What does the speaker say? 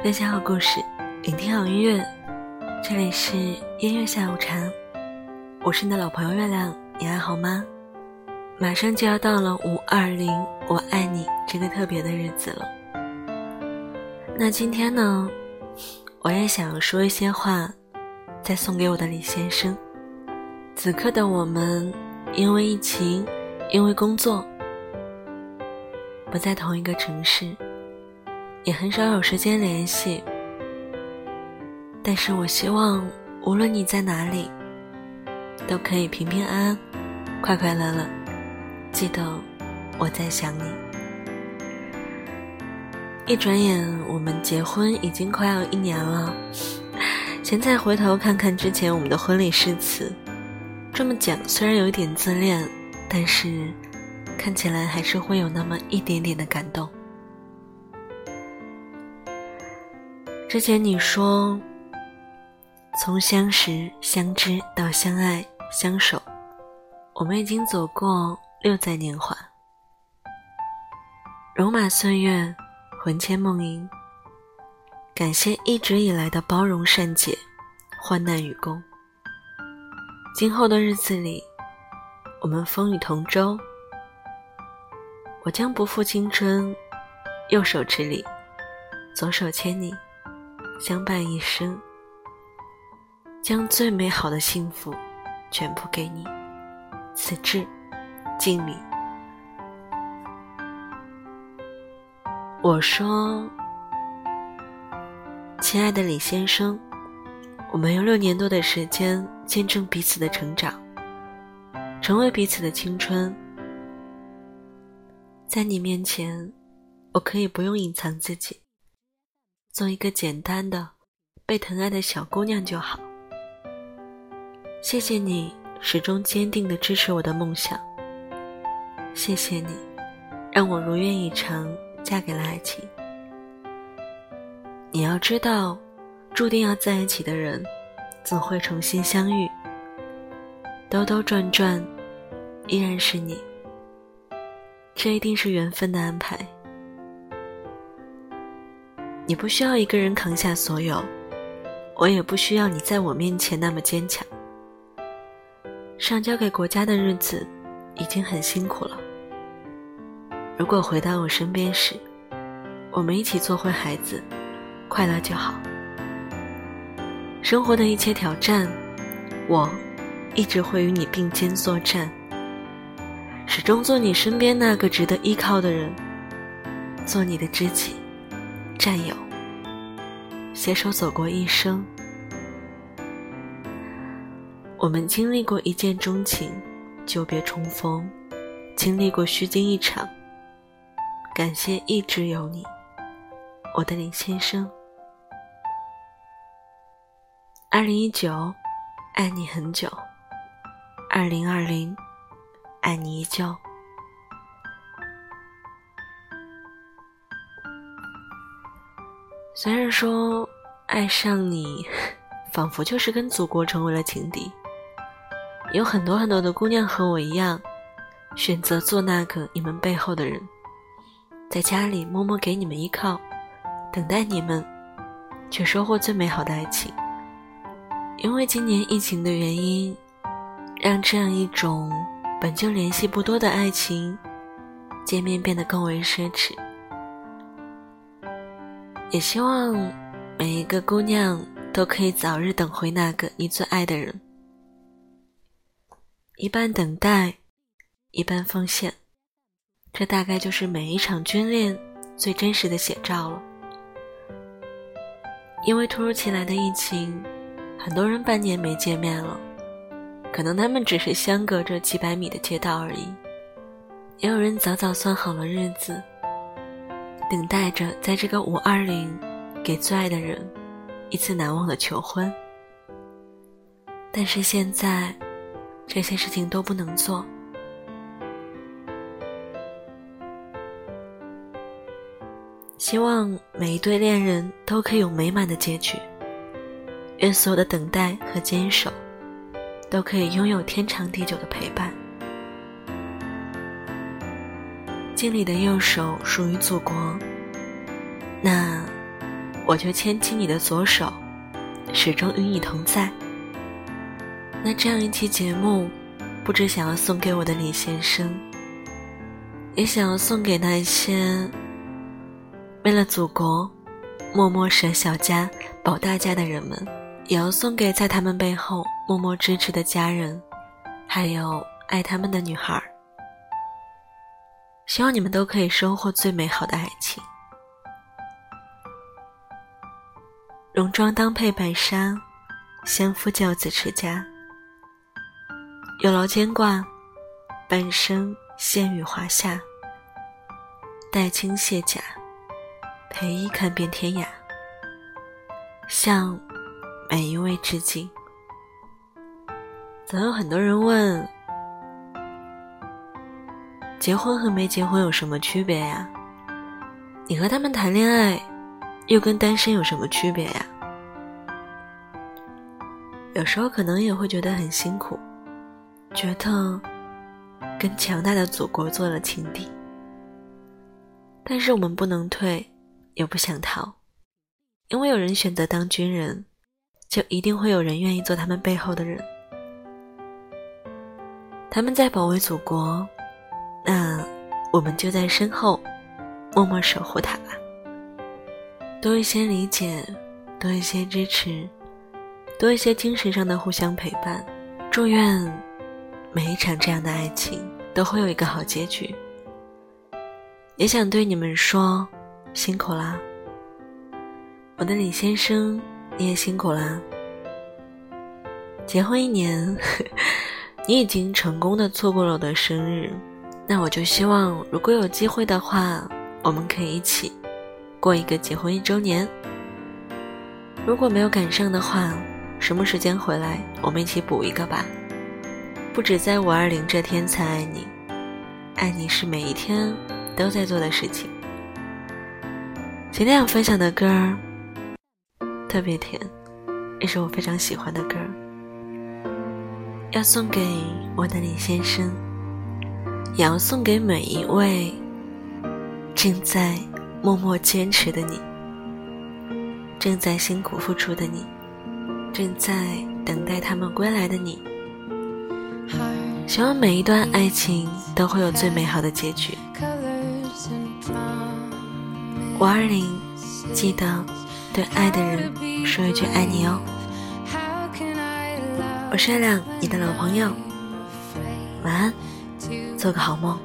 分享好故事，聆听好音乐，这里是音乐下午茶，我是你的老朋友月亮，你还好吗？马上就要到了五二零我爱你这个特别的日子了，那今天呢，我也想说一些话，再送给我的李先生。此刻的我们，因为疫情，因为工作，不在同一个城市。也很少有时间联系，但是我希望无论你在哪里，都可以平平安安、快快乐乐。记得我在想你。一转眼，我们结婚已经快要一年了。现在回头看看之前我们的婚礼誓词，这么讲虽然有一点自恋，但是看起来还是会有那么一点点的感动。之前你说，从相识、相知到相爱、相守，我们已经走过六载年华，戎马岁月，魂牵梦萦。感谢一直以来的包容善解，患难与共。今后的日子里，我们风雨同舟，我将不负青春，右手持礼，左手牵你。相伴一生，将最美好的幸福全部给你，此致敬礼。我说：“亲爱的李先生，我们用六年多的时间见证彼此的成长，成为彼此的青春。在你面前，我可以不用隐藏自己。”做一个简单的、被疼爱的小姑娘就好。谢谢你始终坚定的支持我的梦想。谢谢你，让我如愿以偿嫁给了爱情。你要知道，注定要在一起的人，总会重新相遇。兜兜转转，依然是你。这一定是缘分的安排。你不需要一个人扛下所有，我也不需要你在我面前那么坚强。上交给国家的日子已经很辛苦了。如果回到我身边时，我们一起做回孩子，快乐就好。生活的一切挑战，我一直会与你并肩作战，始终做你身边那个值得依靠的人，做你的知己。战友，携手走过一生。我们经历过一见钟情，久别重逢，经历过虚惊一场。感谢一直有你，我的林先生。二零一九，爱你很久。二零二零，爱你依旧。虽然说爱上你，仿佛就是跟祖国成为了情敌。有很多很多的姑娘和我一样，选择做那个你们背后的人，在家里默默给你们依靠，等待你们，却收获最美好的爱情。因为今年疫情的原因，让这样一种本就联系不多的爱情，见面变得更为奢侈。也希望每一个姑娘都可以早日等回那个你最爱的人。一半等待，一半奉献，这大概就是每一场军恋最真实的写照了。因为突如其来的疫情，很多人半年没见面了，可能他们只是相隔着几百米的街道而已。也有人早早算好了日子。等待着，在这个五二零，给最爱的人一次难忘的求婚。但是现在，这些事情都不能做。希望每一对恋人都可以有美满的结局。愿所有的等待和坚守，都可以拥有天长地久的陪伴。敬礼的右手属于祖国，那我就牵起你的左手，始终与你同在。那这样一期节目，不只想要送给我的李先生，也想要送给那些为了祖国默默舍小家保大家的人们，也要送给在他们背后默默支持的家人，还有爱他们的女孩儿。希望你们都可以收获最美好的爱情。戎装当配白纱，相夫教子持家。有劳牵挂，半生仙雨华夏。待青卸甲，陪衣看遍天涯。向每一位致敬。总有很多人问：结婚和没结婚有什么区别呀？你和他们谈恋爱？又跟单身有什么区别呀？有时候可能也会觉得很辛苦，觉得跟强大的祖国做了情敌。但是我们不能退，也不想逃，因为有人选择当军人，就一定会有人愿意做他们背后的人。他们在保卫祖国，那我们就在身后默默守护他吧。多一些理解，多一些支持，多一些精神上的互相陪伴。祝愿每一场这样的爱情都会有一个好结局。也想对你们说，辛苦啦，我的李先生，你也辛苦啦。结婚一年，你已经成功的错过了我的生日，那我就希望，如果有机会的话，我们可以一起。过一个结婚一周年，如果没有赶上的话，什么时间回来，我们一起补一个吧。不止在五二零这天才爱你，爱你是每一天都在做的事情。今天要分享的歌儿特别甜，也是我非常喜欢的歌儿，要送给我的李先生，也要送给每一位正在。默默坚持的你，正在辛苦付出的你，正在等待他们归来的你，希望每一段爱情都会有最美好的结局。五二零，记得对爱的人说一句爱你哦。我是月亮，你的老朋友，晚安，做个好梦，